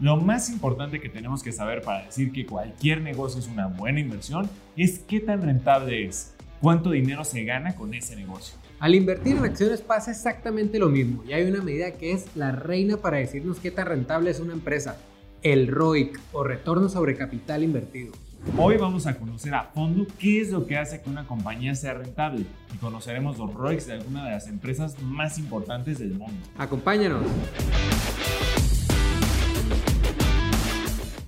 Lo más importante que tenemos que saber para decir que cualquier negocio es una buena inversión es qué tan rentable es, cuánto dinero se gana con ese negocio. Al invertir en acciones pasa exactamente lo mismo y hay una medida que es la reina para decirnos qué tan rentable es una empresa, el ROIC o retorno sobre capital invertido. Hoy vamos a conocer a fondo qué es lo que hace que una compañía sea rentable y conoceremos los ROICs de algunas de las empresas más importantes del mundo. Acompáñanos.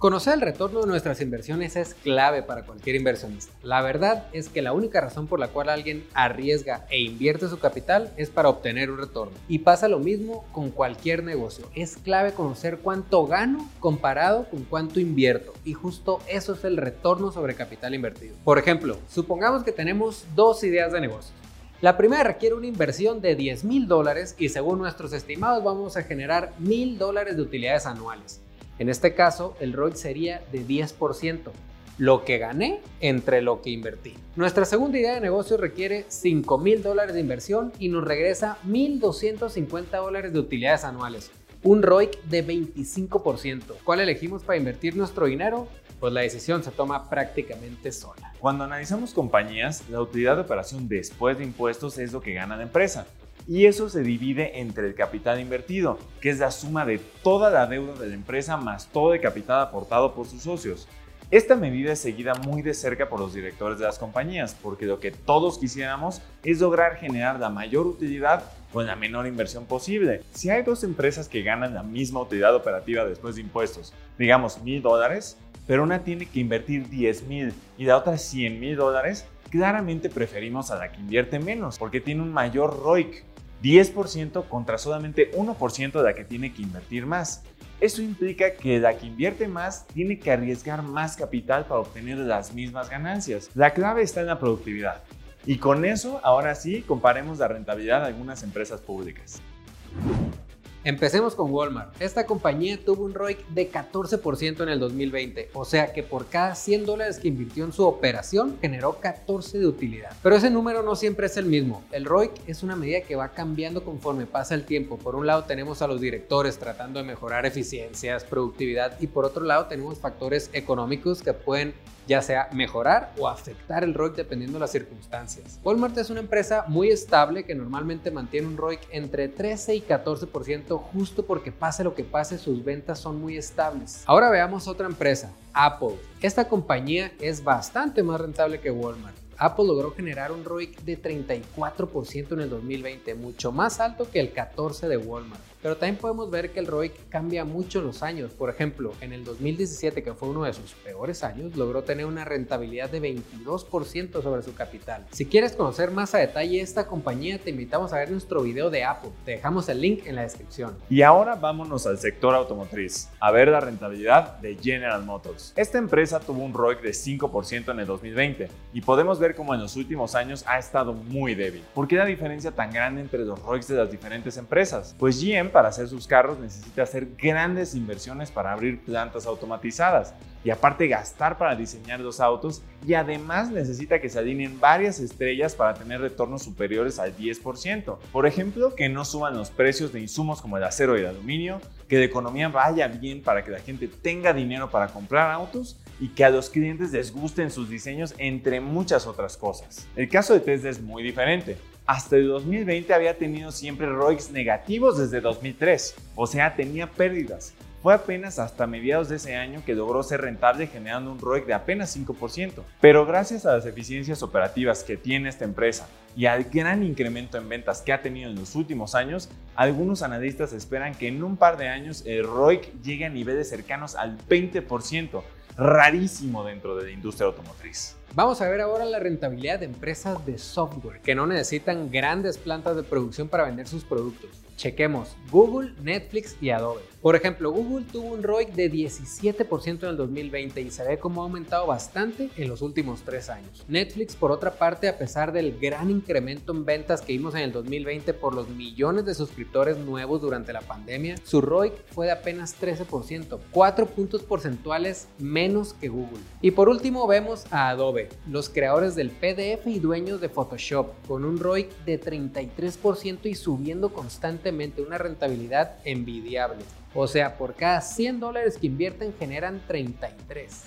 Conocer el retorno de nuestras inversiones es clave para cualquier inversionista. La verdad es que la única razón por la cual alguien arriesga e invierte su capital es para obtener un retorno. Y pasa lo mismo con cualquier negocio. Es clave conocer cuánto gano comparado con cuánto invierto. Y justo eso es el retorno sobre capital invertido. Por ejemplo, supongamos que tenemos dos ideas de negocio. La primera requiere una inversión de 10 mil dólares y según nuestros estimados vamos a generar mil dólares de utilidades anuales. En este caso, el ROI sería de 10%, lo que gané entre lo que invertí. Nuestra segunda idea de negocio requiere 5 mil dólares de inversión y nos regresa 1.250 dólares de utilidades anuales, un ROIC de 25%. ¿Cuál elegimos para invertir nuestro dinero? Pues la decisión se toma prácticamente sola. Cuando analizamos compañías, la utilidad de operación después de impuestos es lo que gana la empresa y eso se divide entre el capital invertido, que es la suma de toda la deuda de la empresa más todo el capital aportado por sus socios. Esta medida es seguida muy de cerca por los directores de las compañías, porque lo que todos quisiéramos es lograr generar la mayor utilidad con la menor inversión posible. Si hay dos empresas que ganan la misma utilidad operativa después de impuestos, digamos mil dólares, pero una tiene que invertir 10 mil y la otra 100 mil dólares, claramente preferimos a la que invierte menos, porque tiene un mayor ROIC. 10% contra solamente 1% de la que tiene que invertir más. Eso implica que la que invierte más tiene que arriesgar más capital para obtener las mismas ganancias. La clave está en la productividad. Y con eso, ahora sí, comparemos la rentabilidad de algunas empresas públicas. Empecemos con Walmart. Esta compañía tuvo un ROIC de 14% en el 2020, o sea que por cada 100 dólares que invirtió en su operación generó 14 de utilidad. Pero ese número no siempre es el mismo. El ROIC es una medida que va cambiando conforme pasa el tiempo. Por un lado tenemos a los directores tratando de mejorar eficiencias, productividad y por otro lado tenemos factores económicos que pueden ya sea mejorar o afectar el ROIC dependiendo de las circunstancias. Walmart es una empresa muy estable que normalmente mantiene un ROIC entre 13 y 14% justo porque pase lo que pase sus ventas son muy estables. Ahora veamos otra empresa, Apple. Esta compañía es bastante más rentable que Walmart. Apple logró generar un ROIC de 34% en el 2020, mucho más alto que el 14% de Walmart. Pero también podemos ver que el ROIC cambia mucho en los años. Por ejemplo, en el 2017, que fue uno de sus peores años, logró tener una rentabilidad de 22% sobre su capital. Si quieres conocer más a detalle esta compañía, te invitamos a ver nuestro video de Apple. Te dejamos el link en la descripción. Y ahora vámonos al sector automotriz, a ver la rentabilidad de General Motors. Esta empresa tuvo un ROIC de 5% en el 2020 y podemos ver cómo en los últimos años ha estado muy débil. ¿Por qué la diferencia tan grande entre los ROICs de las diferentes empresas? Pues GM para hacer sus carros necesita hacer grandes inversiones para abrir plantas automatizadas y aparte gastar para diseñar los autos y además necesita que se alineen varias estrellas para tener retornos superiores al 10%. Por ejemplo, que no suban los precios de insumos como el acero y el aluminio, que la economía vaya bien para que la gente tenga dinero para comprar autos y que a los clientes les gusten sus diseños entre muchas otras cosas. El caso de Tesla es muy diferente hasta el 2020 había tenido siempre ROIs negativos desde 2003, o sea, tenía pérdidas. Fue apenas hasta mediados de ese año que logró ser rentable generando un ROIC de apenas 5%. Pero gracias a las eficiencias operativas que tiene esta empresa y al gran incremento en ventas que ha tenido en los últimos años, algunos analistas esperan que en un par de años el ROIC llegue a niveles cercanos al 20%, rarísimo dentro de la industria automotriz. Vamos a ver ahora la rentabilidad de empresas de software que no necesitan grandes plantas de producción para vender sus productos. Chequemos Google, Netflix y Adobe. Por ejemplo, Google tuvo un ROIC de 17% en el 2020 y se ve cómo ha aumentado bastante en los últimos tres años. Netflix, por otra parte, a pesar del gran incremento en ventas que vimos en el 2020 por los millones de suscriptores nuevos durante la pandemia, su ROIC fue de apenas 13%, 4 puntos porcentuales menos que Google. Y por último vemos a Adobe, los creadores del PDF y dueños de Photoshop, con un ROIC de 33% y subiendo constantemente una rentabilidad envidiable. O sea, por cada 100 dólares que invierten generan 33.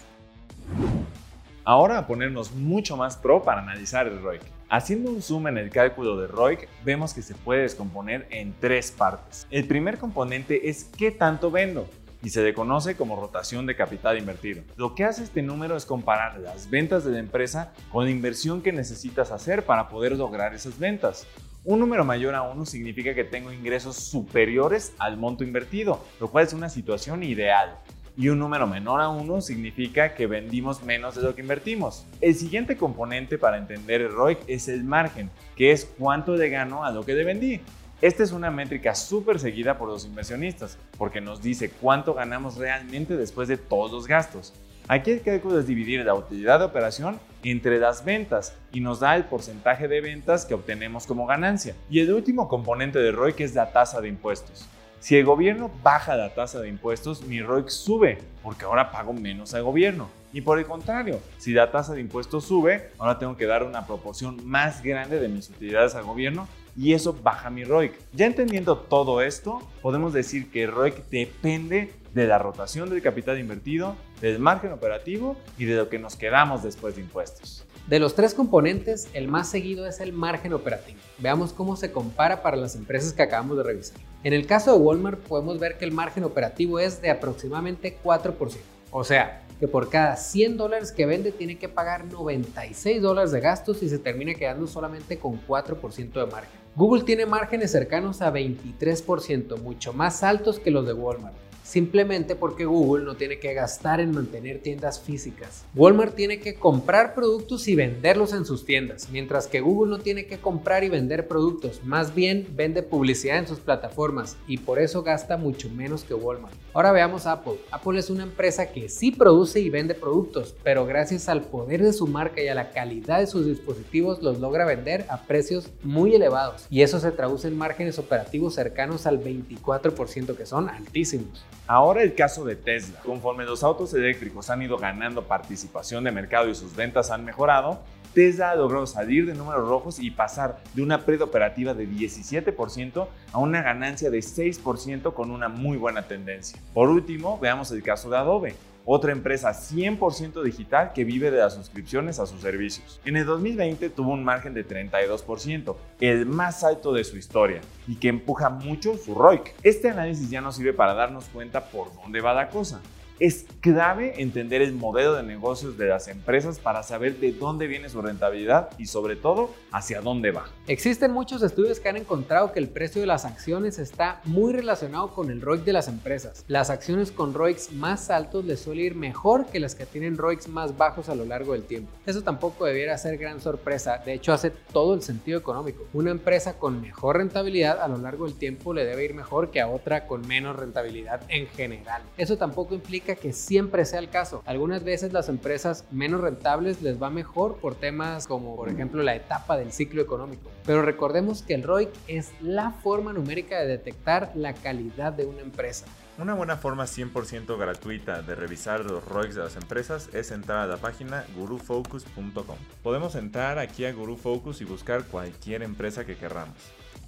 Ahora a ponernos mucho más pro para analizar el ROIC. Haciendo un zoom en el cálculo de ROIC, vemos que se puede descomponer en tres partes. El primer componente es qué tanto vendo y se le conoce como rotación de capital invertido. Lo que hace este número es comparar las ventas de la empresa con la inversión que necesitas hacer para poder lograr esas ventas. Un número mayor a 1 significa que tengo ingresos superiores al monto invertido, lo cual es una situación ideal y un número menor a 1 significa que vendimos menos de lo que invertimos. El siguiente componente para entender el ROIC es el margen, que es cuánto le gano a lo que le vendí. Esta es una métrica súper seguida por los inversionistas, porque nos dice cuánto ganamos realmente después de todos los gastos. Aquí el cálculo es dividir la utilidad de operación entre las ventas y nos da el porcentaje de ventas que obtenemos como ganancia. Y el último componente de ROIC es la tasa de impuestos. Si el gobierno baja la tasa de impuestos, mi ROIC sube, porque ahora pago menos al gobierno. Y por el contrario, si la tasa de impuestos sube, ahora tengo que dar una proporción más grande de mis utilidades al gobierno y eso baja mi ROIC. Ya entendiendo todo esto, podemos decir que ROIC depende de la rotación del capital invertido, del margen operativo y de lo que nos quedamos después de impuestos. De los tres componentes, el más seguido es el margen operativo. Veamos cómo se compara para las empresas que acabamos de revisar. En el caso de Walmart podemos ver que el margen operativo es de aproximadamente 4%. O sea, que por cada 100 dólares que vende tiene que pagar 96 dólares de gastos y se termina quedando solamente con 4% de margen. Google tiene márgenes cercanos a 23%, mucho más altos que los de Walmart simplemente porque Google no tiene que gastar en mantener tiendas físicas. Walmart tiene que comprar productos y venderlos en sus tiendas, mientras que Google no tiene que comprar y vender productos, más bien vende publicidad en sus plataformas y por eso gasta mucho menos que Walmart. Ahora veamos Apple. Apple es una empresa que sí produce y vende productos, pero gracias al poder de su marca y a la calidad de sus dispositivos los logra vender a precios muy elevados y eso se traduce en márgenes operativos cercanos al 24% que son altísimos. Ahora el caso de Tesla. Conforme los autos eléctricos han ido ganando participación de mercado y sus ventas han mejorado, Tesla logrado salir de números rojos y pasar de una operativa de 17% a una ganancia de 6% con una muy buena tendencia. Por último, veamos el caso de Adobe otra empresa 100% digital que vive de las suscripciones a sus servicios. En el 2020 tuvo un margen de 32%, el más alto de su historia, y que empuja mucho su ROIC. Este análisis ya nos sirve para darnos cuenta por dónde va la cosa. Es clave entender el modelo de negocios de las empresas para saber de dónde viene su rentabilidad y sobre todo hacia dónde va. Existen muchos estudios que han encontrado que el precio de las acciones está muy relacionado con el ROIC de las empresas. Las acciones con ROICs más altos les suele ir mejor que las que tienen ROICs más bajos a lo largo del tiempo. Eso tampoco debiera ser gran sorpresa, de hecho hace todo el sentido económico. Una empresa con mejor rentabilidad a lo largo del tiempo le debe ir mejor que a otra con menos rentabilidad en general. Eso tampoco implica que siempre sea el caso. Algunas veces las empresas menos rentables les va mejor por temas como por ejemplo la etapa del ciclo económico. Pero recordemos que el ROIC es la forma numérica de detectar la calidad de una empresa. Una buena forma 100% gratuita de revisar los ROICs de las empresas es entrar a la página gurufocus.com. Podemos entrar aquí a GuruFocus y buscar cualquier empresa que querramos.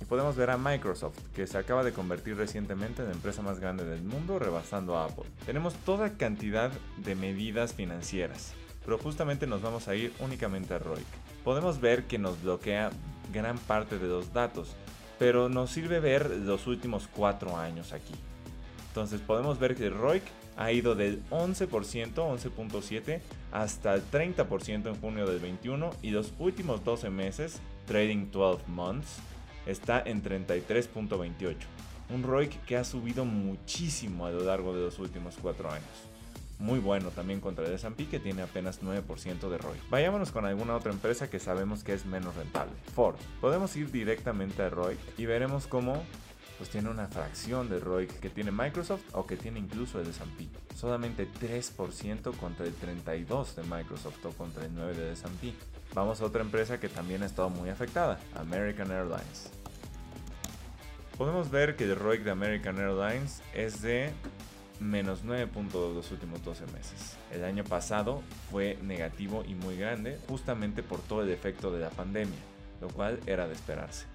Y podemos ver a Microsoft, que se acaba de convertir recientemente en la empresa más grande del mundo, rebasando a Apple. Tenemos toda cantidad de medidas financieras, pero justamente nos vamos a ir únicamente a ROIC. Podemos ver que nos bloquea gran parte de los datos, pero nos sirve ver los últimos cuatro años aquí. Entonces podemos ver que ROIC ha ido del 11%, 11.7, hasta el 30% en junio del 21 y los últimos 12 meses, trading 12 months, está en 33.28. Un ROIC que ha subido muchísimo a lo largo de los últimos 4 años. Muy bueno también contra el S&P que tiene apenas 9% de ROIC. Vayámonos con alguna otra empresa que sabemos que es menos rentable. Ford. Podemos ir directamente a ROIC y veremos cómo pues tiene una fracción de ROIC que tiene Microsoft o que tiene incluso el S&P. Solamente 3% contra el 32 de Microsoft o contra el 9 de S&P. Vamos a otra empresa que también ha estado muy afectada, American Airlines. Podemos ver que el ROIC de American Airlines es de menos 9.2 los últimos 12 meses. El año pasado fue negativo y muy grande justamente por todo el efecto de la pandemia, lo cual era de esperarse.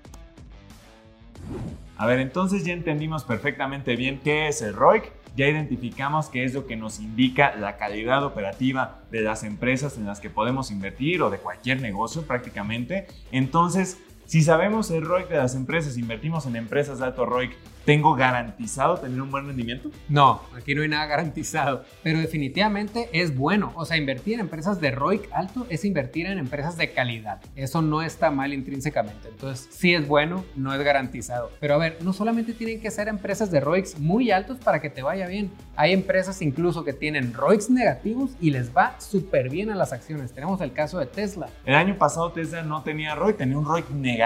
A ver, entonces ya entendimos perfectamente bien qué es el ROIC, ya identificamos qué es lo que nos indica la calidad operativa de las empresas en las que podemos invertir o de cualquier negocio prácticamente. Entonces, si sabemos el ROIC de las empresas, invertimos en empresas de alto ROIC, ¿Tengo garantizado tener un buen rendimiento? No, aquí no hay nada garantizado, pero definitivamente es bueno. O sea, invertir en empresas de ROIC alto es invertir en empresas de calidad. Eso no está mal intrínsecamente. Entonces, sí es bueno, no es garantizado. Pero a ver, no solamente tienen que ser empresas de ROICs muy altos para que te vaya bien. Hay empresas incluso que tienen ROICs negativos y les va súper bien a las acciones. Tenemos el caso de Tesla. El año pasado Tesla no tenía ROIC, tenía un ROIC negativo,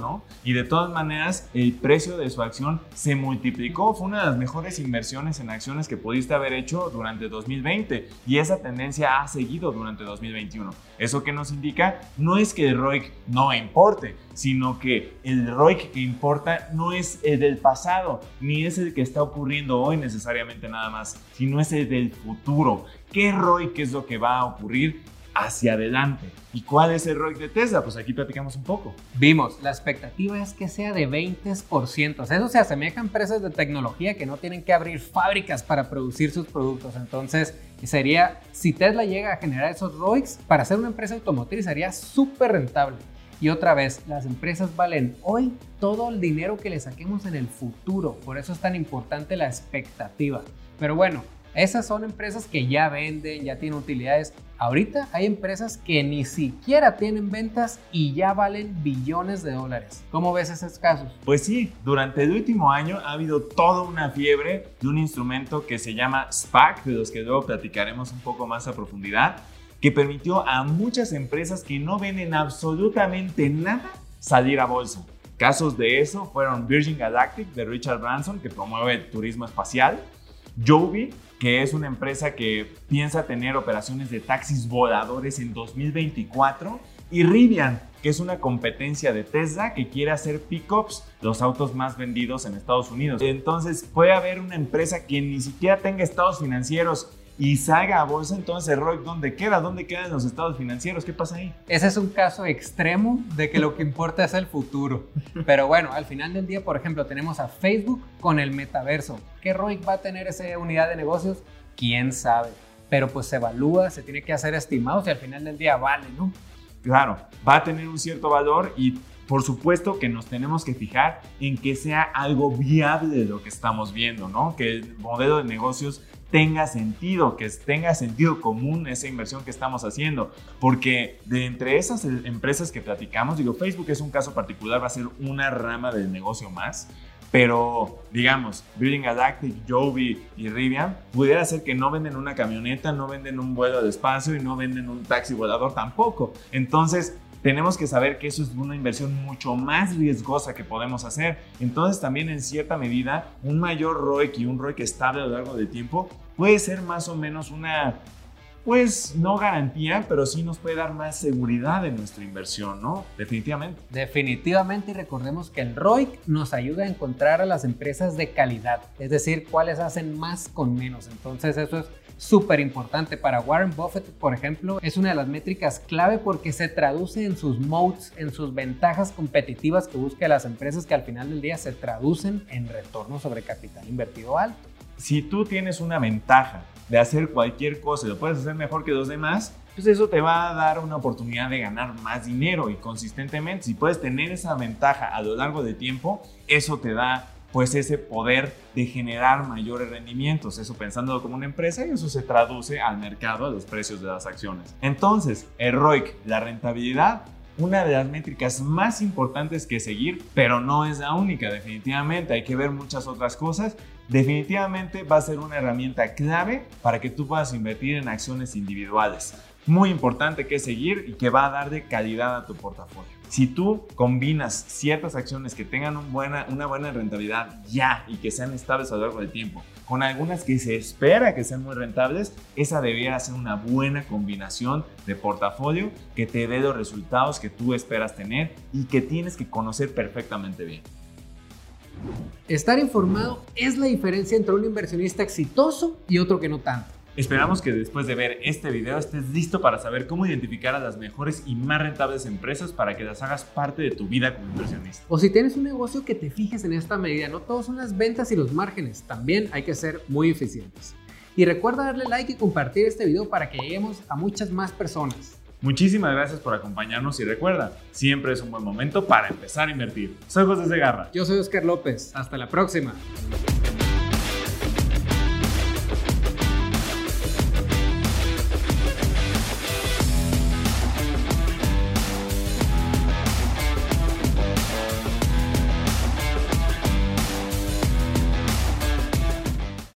¿no? Y de todas maneras, el precio de su acción se multiplicó. Fue una de las mejores inversiones en acciones que pudiste haber hecho durante 2020 y esa tendencia ha seguido durante 2021. Eso que nos indica no es que el ROIC no importe, sino que el ROIC que importa no es el del pasado, ni es el que está ocurriendo hoy necesariamente nada más, sino es el del futuro. ¿Qué ROIC es lo que va a ocurrir hacia adelante. ¿Y cuál es el ROIC de Tesla? Pues aquí platicamos un poco. Vimos, la expectativa es que sea de 20%. Eso se asemeja a empresas de tecnología que no tienen que abrir fábricas para producir sus productos. Entonces, sería, si Tesla llega a generar esos ROICs, para ser una empresa automotriz sería súper rentable. Y otra vez, las empresas valen hoy todo el dinero que le saquemos en el futuro. Por eso es tan importante la expectativa. Pero bueno, esas son empresas que ya venden, ya tienen utilidades. Ahorita hay empresas que ni siquiera tienen ventas y ya valen billones de dólares. ¿Cómo ves esos casos? Pues sí, durante el último año ha habido toda una fiebre de un instrumento que se llama SPAC, de los que luego platicaremos un poco más a profundidad, que permitió a muchas empresas que no venden absolutamente nada salir a bolsa. Casos de eso fueron Virgin Galactic de Richard Branson, que promueve el turismo espacial, Joby, que es una empresa que piensa tener operaciones de taxis voladores en 2024, y Rivian, que es una competencia de Tesla que quiere hacer pickups, los autos más vendidos en Estados Unidos. Entonces puede haber una empresa que ni siquiera tenga estados financieros y salga a bolsa, entonces ROIC, ¿dónde queda? ¿Dónde quedan los estados financieros? ¿Qué pasa ahí? Ese es un caso extremo de que lo que importa es el futuro. Pero bueno, al final del día, por ejemplo, tenemos a Facebook con el metaverso. ¿Qué ROIC va a tener esa unidad de negocios? ¿Quién sabe? Pero pues se evalúa, se tiene que hacer estimados y al final del día vale, ¿no? Claro, va a tener un cierto valor y por supuesto que nos tenemos que fijar en que sea algo viable lo que estamos viendo, ¿no? Que el modelo de negocios tenga sentido, que tenga sentido común esa inversión que estamos haciendo. Porque de entre esas empresas que platicamos, digo, Facebook es un caso particular, va a ser una rama del negocio más. Pero, digamos, Building Galactic, Joby y Rivian, pudiera ser que no venden una camioneta, no venden un vuelo de espacio y no venden un taxi volador tampoco. Entonces, tenemos que saber que eso es una inversión mucho más riesgosa que podemos hacer. Entonces también en cierta medida un mayor ROIC y un ROIC estable a lo largo del tiempo puede ser más o menos una, pues no garantía, pero sí nos puede dar más seguridad en nuestra inversión, ¿no? Definitivamente. Definitivamente y recordemos que el ROIC nos ayuda a encontrar a las empresas de calidad, es decir, cuáles hacen más con menos. Entonces eso es súper importante. Para Warren Buffett, por ejemplo, es una de las métricas clave porque se traduce en sus modes, en sus ventajas competitivas que busca las empresas que al final del día se traducen en retorno sobre capital invertido alto. Si tú tienes una ventaja de hacer cualquier cosa y lo puedes hacer mejor que los demás, pues eso te va a dar una oportunidad de ganar más dinero y consistentemente. Si puedes tener esa ventaja a lo largo del tiempo, eso te da pues ese poder de generar mayores rendimientos, eso pensándolo como una empresa y eso se traduce al mercado, a los precios de las acciones. Entonces, el ROIC, la rentabilidad, una de las métricas más importantes que seguir, pero no es la única, definitivamente, hay que ver muchas otras cosas. Definitivamente va a ser una herramienta clave para que tú puedas invertir en acciones individuales. Muy importante que seguir y que va a dar de calidad a tu portafolio. Si tú combinas ciertas acciones que tengan una buena rentabilidad ya y que sean estables a lo largo del tiempo, con algunas que se espera que sean muy rentables, esa debería ser una buena combinación de portafolio que te dé los resultados que tú esperas tener y que tienes que conocer perfectamente bien. Estar informado es la diferencia entre un inversionista exitoso y otro que no tanto. Esperamos que después de ver este video estés listo para saber cómo identificar a las mejores y más rentables empresas para que las hagas parte de tu vida como inversionista. O si tienes un negocio que te fijes en esta medida, no todos son las ventas y los márgenes, también hay que ser muy eficientes. Y recuerda darle like y compartir este video para que lleguemos a muchas más personas. Muchísimas gracias por acompañarnos y recuerda, siempre es un buen momento para empezar a invertir. Soy José Segarra. Yo soy Oscar López. Hasta la próxima.